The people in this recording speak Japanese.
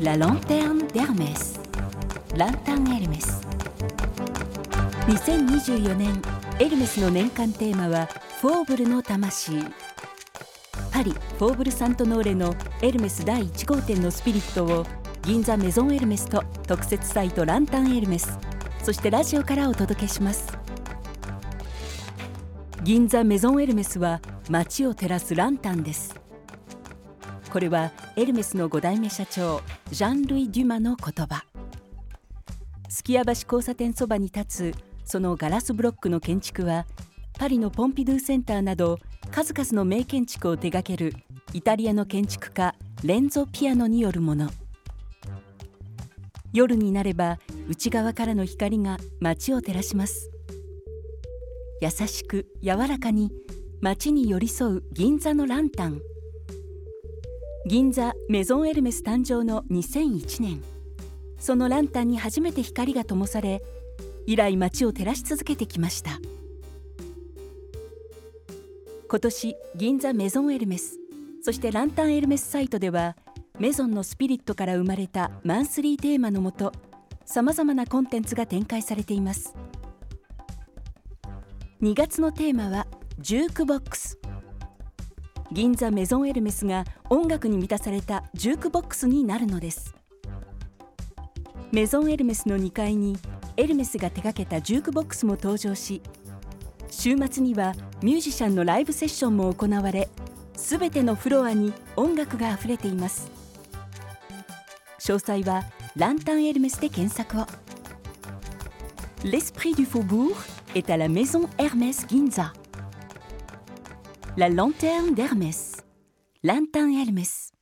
La lanterne d'Hermès. ランタンエルメス2024年エルメスの年間テーマはフォーブルの魂。パリ・フォーブル・サントノーレのエルメス第1号店のスピリットを銀座メゾンエルメスと特設サイトランタンエルメス。そしてラジオからお届けします。銀座メゾンエルメスは街を照らすランタンです。これはエルメスの5代目社長ジャン・ルイ・デュマの言葉。すき家橋交差点そばに立つそのガラスブロックの建築はパリのポンピドゥセンターなど数々の名建築を手掛けるイタリアの建築家レンゾ・ピアノによるもの。夜になれば内側からの光が街を照らします。優しく柔らかに街に寄り添う銀座のランタン。銀座メゾンエルメス誕生の2001年。そのランタンに初めて光が灯され以来街を照らし続けてきました。今年銀座メゾンエルメスそしてランタンエルメスサイトではメゾンのスピリットから生まれたマンスリーテーマのもとさまざまなコンテンツが展開されています。2月のテーマはジュークボックス。銀座メゾンエルメスが音楽に満たされたジュークボックスになるのです。メゾンエルメスの2階にエルメスが手掛けたジュークボックスも登場し週末にはミュージシャンのライブセッションも行われすべてのフロアに音楽があふれています。詳細はランタンエルメスで検索を。L'esprit du faubourg est à la maison Hermès Ginza. La lanterne d'Hermès. Lantin Hermès.